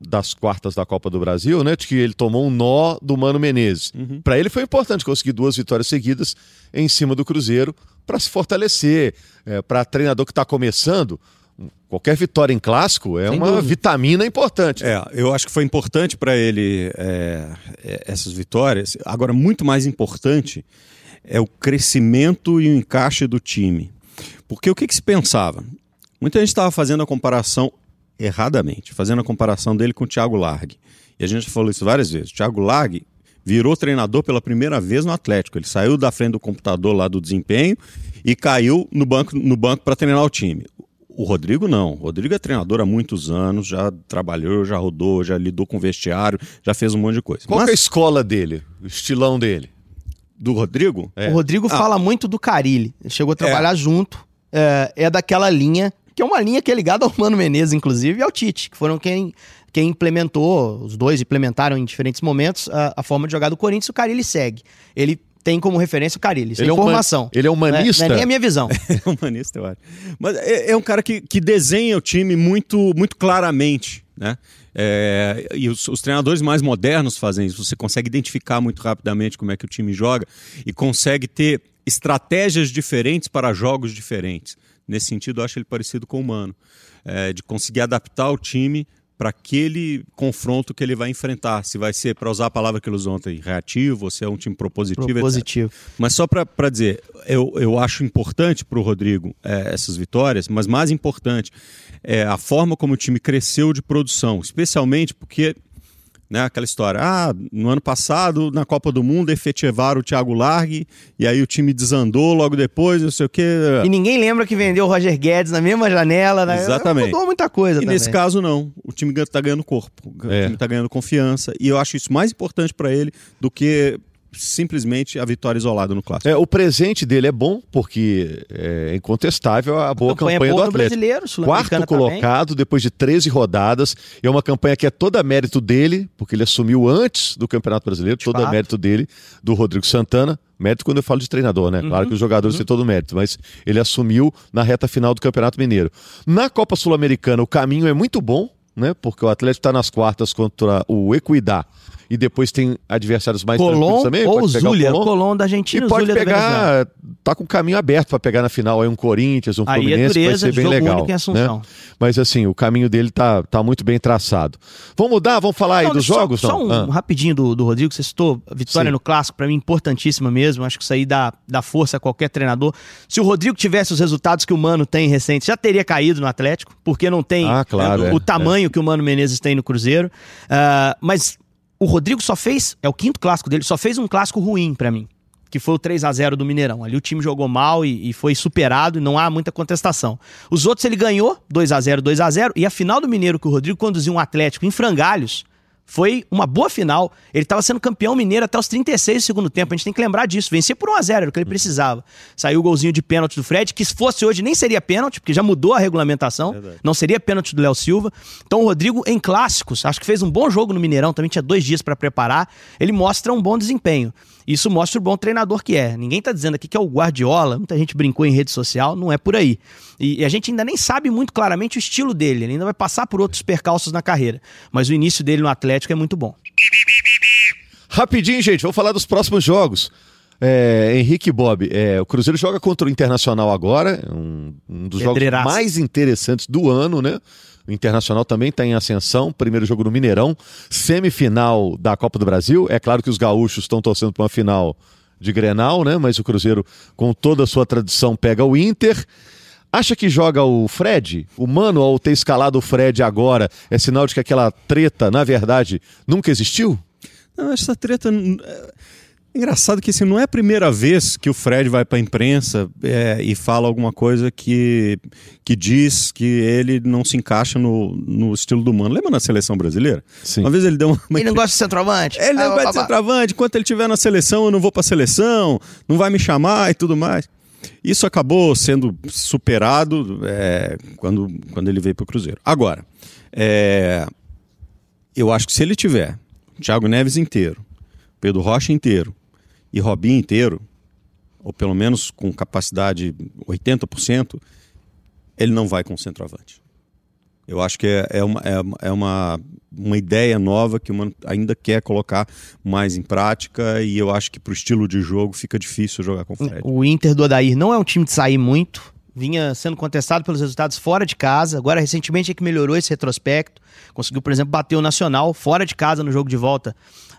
das quartas da Copa do Brasil, né? De que ele tomou um nó do Mano Menezes. Uhum. Para ele foi importante conseguir duas vitórias seguidas em cima do Cruzeiro para se fortalecer. É, para treinador que está começando, qualquer vitória em clássico é Sem uma dúvida. vitamina importante. É, eu acho que foi importante para ele é, é, essas vitórias. Agora, muito mais importante é o crescimento e o encaixe do time. Porque o que, que se pensava? Muita gente estava fazendo a comparação erradamente, fazendo a comparação dele com o Thiago Largue. E a gente já falou isso várias vezes. O Thiago Largue virou treinador pela primeira vez no Atlético. Ele saiu da frente do computador lá do desempenho e caiu no banco no banco para treinar o time. O Rodrigo não. O Rodrigo é treinador há muitos anos, já trabalhou, já rodou, já lidou com vestiário, já fez um monte de coisa. Qual Mas... é a escola dele, o estilão dele? Do Rodrigo? É. O Rodrigo ah. fala muito do Carilli. Ele chegou a trabalhar é. junto. É, é daquela linha que é uma linha que é ligada ao Mano Menezes, inclusive, e ao Tite, que foram quem, quem implementou, os dois implementaram em diferentes momentos a, a forma de jogar do Corinthians, o Carilli segue. Ele tem como referência o Carilli, isso ele é informação. Man, ele é humanista? Não é, não é nem a minha visão. é humanista, eu acho. Mas é, é, um cara que, que desenha o time muito, muito claramente, né? É, e os, os, treinadores mais modernos fazem isso. Você consegue identificar muito rapidamente como é que o time joga e consegue ter estratégias diferentes para jogos diferentes. Nesse sentido, eu acho ele parecido com o Mano, é, de conseguir adaptar o time para aquele confronto que ele vai enfrentar. Se vai ser, para usar a palavra que ele usou ontem, reativo, ou se é um time propositivo. Propositivo. Etc. Mas só para dizer, eu, eu acho importante para o Rodrigo é, essas vitórias, mas mais importante é a forma como o time cresceu de produção, especialmente porque né? Aquela história. Ah, no ano passado, na Copa do Mundo, efetivaram o Thiago Largue, e aí o time desandou logo depois, não sei o quê. E ninguém lembra que vendeu o Roger Guedes na mesma janela, né? Exatamente. Mudou muita coisa. E também. nesse caso, não. O time está ganhando corpo, o é. time está ganhando confiança, e eu acho isso mais importante para ele do que simplesmente a vitória isolada no clássico. É, o presente dele é bom, porque é incontestável a boa a campanha, campanha boa do Atlético. Brasileiro, Quarto colocado, também. depois de 13 rodadas. É uma campanha que é toda mérito dele, porque ele assumiu antes do Campeonato Brasileiro, toda fato. mérito dele, do Rodrigo Santana. Mérito quando eu falo de treinador, né? Uhum, claro que os jogadores uhum. têm todo o mérito, mas ele assumiu na reta final do Campeonato Mineiro. Na Copa Sul-Americana, o caminho é muito bom, né? Porque o Atlético está nas quartas contra o Equidá e depois tem adversários mais Colom também. Ou pode Zulia, o Colom. da Argentina, e pode Zulia pegar, tá com o caminho aberto para pegar na final aí um Corinthians, um aí é Fluminense, é vai ser bem legal. Né? Mas assim, o caminho dele tá, tá muito bem traçado. Vamos mudar, vamos falar não, aí dos só, jogos? Só um ah. rapidinho do, do Rodrigo, você citou, vitória Sim. no clássico, para mim importantíssima mesmo, acho que isso aí dá, dá força a qualquer treinador. Se o Rodrigo tivesse os resultados que o Mano tem recente, já teria caído no Atlético, porque não tem ah, claro, é, o, o tamanho é. que o Mano Menezes tem no Cruzeiro. Uh, mas o Rodrigo só fez, é o quinto clássico dele, só fez um clássico ruim para mim, que foi o 3 a 0 do Mineirão. Ali o time jogou mal e, e, foi superado e não há muita contestação. Os outros ele ganhou 2 a 0 2 a 0 e a final do Mineiro que o Rodrigo conduziu um Atlético em frangalhos, foi uma boa final. Ele estava sendo campeão mineiro até os 36 do segundo tempo. A gente tem que lembrar disso. Vencer por 1 a 0 era o que ele precisava. Saiu o golzinho de pênalti do Fred, que se fosse hoje nem seria pênalti, porque já mudou a regulamentação. Verdade. Não seria pênalti do Léo Silva. Então o Rodrigo, em clássicos, acho que fez um bom jogo no Mineirão, também tinha dois dias para preparar. Ele mostra um bom desempenho. Isso mostra o bom treinador que é. Ninguém está dizendo aqui que é o Guardiola, muita gente brincou em rede social, não é por aí. E, e a gente ainda nem sabe muito claramente o estilo dele, ele ainda vai passar por outros percalços na carreira. Mas o início dele no Atlético é muito bom. Rapidinho, gente, vamos falar dos próximos jogos. É, Henrique Bob, é, o Cruzeiro joga contra o Internacional agora, um, um dos jogos mais interessantes do ano, né? O Internacional também está em ascensão. Primeiro jogo no Mineirão. Semifinal da Copa do Brasil. É claro que os gaúchos estão torcendo para uma final de Grenal, né? Mas o Cruzeiro, com toda a sua tradição, pega o Inter. Acha que joga o Fred? O Mano, ao ter escalado o Fred agora, é sinal de que aquela treta, na verdade, nunca existiu? Não, essa treta. Engraçado que assim, não é a primeira vez que o Fred vai para a imprensa é, e fala alguma coisa que, que diz que ele não se encaixa no, no estilo do Mano. Lembra na seleção brasileira? Sim. Uma vez ele deu uma. Ele não gosta de centroavante. Ele não ah, gosta de centroavante. Enquanto ele estiver na seleção, eu não vou para a seleção, não vai me chamar e tudo mais. Isso acabou sendo superado é, quando, quando ele veio para o Cruzeiro. Agora, é, eu acho que se ele tiver Thiago Neves inteiro, Pedro Rocha inteiro, e Robinho inteiro, ou pelo menos com capacidade 80%, ele não vai com centroavante. Eu acho que é, é, uma, é, é uma, uma ideia nova que o Mano ainda quer colocar mais em prática e eu acho que para o estilo de jogo fica difícil jogar com o Fred. O Inter do Odair não é um time de sair muito, vinha sendo contestado pelos resultados fora de casa, agora recentemente é que melhorou esse retrospecto, conseguiu, por exemplo, bater o Nacional fora de casa no jogo de volta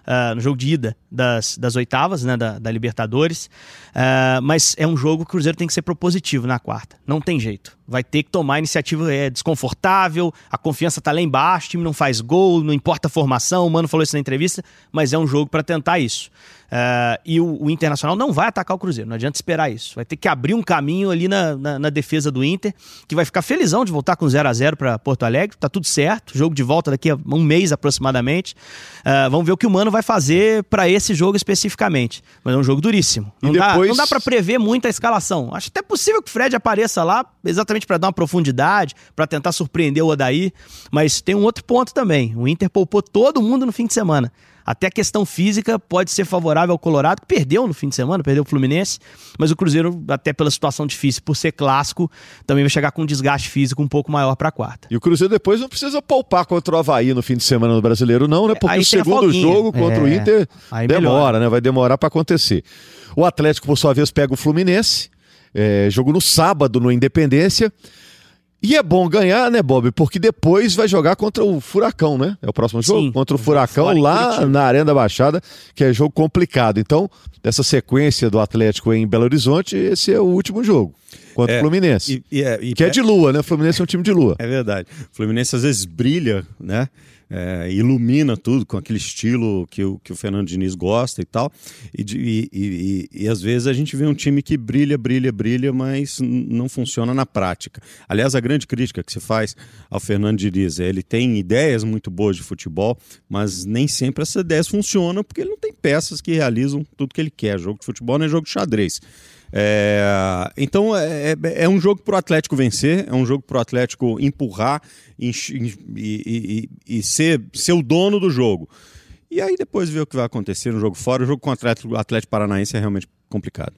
uh, no jogo de ida das, das oitavas, né, da, da Libertadores. Uh, mas é um jogo que o Cruzeiro tem que ser propositivo na quarta. Não tem jeito. Vai ter que tomar iniciativa é desconfortável, a confiança tá lá embaixo, o time não faz gol, não importa a formação, o Mano falou isso na entrevista, mas é um jogo para tentar isso. Uh, e o, o, Internacional não vai atacar o Cruzeiro, não adianta esperar isso. Vai ter que abrir um caminho ali na, na, na defesa do Inter, que vai ficar felizão de voltar com 0 a 0 para Porto Alegre. Tá tudo certo, jogo de volta daqui a um mês aproximadamente. Uh, vamos ver o que o Mano vai fazer para esse jogo especificamente. Mas é um jogo duríssimo. Não depois... dá, dá para prever muito a escalação. Acho até possível que o Fred apareça lá, exatamente para dar uma profundidade, para tentar surpreender o Odaí. Mas tem um outro ponto também. O Inter poupou todo mundo no fim de semana. Até a questão física pode ser favorável ao Colorado, que perdeu no fim de semana, perdeu o Fluminense, mas o Cruzeiro, até pela situação difícil, por ser clássico, também vai chegar com um desgaste físico um pouco maior para a quarta. E o Cruzeiro depois não precisa poupar contra o Havaí no fim de semana no Brasileiro, não, né? Porque o segundo jogo contra é... o Inter Aí demora, melhora. né? Vai demorar para acontecer. O Atlético, por sua vez, pega o Fluminense, é, jogo no sábado no Independência. E é bom ganhar, né, Bob? Porque depois vai jogar contra o Furacão, né? É o próximo jogo? Sim. Contra o Furacão lá na Arena da Baixada, que é jogo complicado. Então, dessa sequência do Atlético em Belo Horizonte, esse é o último jogo. Contra É, o Fluminense. E, e é, e que é de lua, né? O Fluminense é um time de lua. É verdade. O Fluminense às vezes brilha, né? É, ilumina tudo com aquele estilo que o, que o Fernando Diniz gosta e tal. E, e, e, e- às vezes a gente vê um time que brilha, brilha, brilha, mas não funciona na prática. Aliás, a grande crítica que se faz ao Fernando Diniz é ele tem ideias muito boas de futebol, mas nem sempre essas ideias funcionam porque ele não tem peças que realizam tudo que ele quer. Jogo de futebol não é jogo de xadrez. É, então é, é- é um jogo para o Atlético vencer, é um jogo para o Atlético empurrar e, e- e- e ser, ser o dono do jogo. E aí depois ver o que vai acontecer no jogo fora. O jogo com o Atlético, Paranaense é realmente complicado.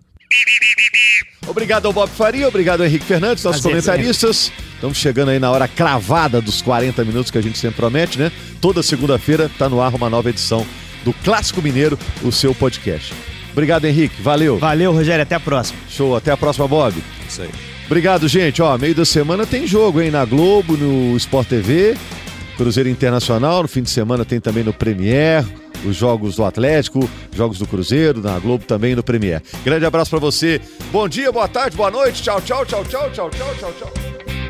Obrigado ao Bob Faria, obrigado ao Henrique Fernandes, nossos Prazer, comentaristas. Estamos chegando aí na hora cravada dos 40 minutos que a gente sempre promete, né? Toda segunda-feira está no ar uma nova edição do Clássico Mineiro, o seu podcast. Obrigado, Henrique. Valeu. Valeu, Rogério. Até a próxima. Show. Até a próxima, Bob. Isso aí. Obrigado, gente. Ó, meio da semana tem jogo, hein? Na Globo, no Sport TV, Cruzeiro Internacional. No fim de semana tem também no Premier, os jogos do Atlético, jogos do Cruzeiro, na Globo também no Premier. Grande abraço pra você. Bom dia, boa tarde, boa noite. Tchau, tchau, tchau, tchau, tchau, tchau, tchau, tchau.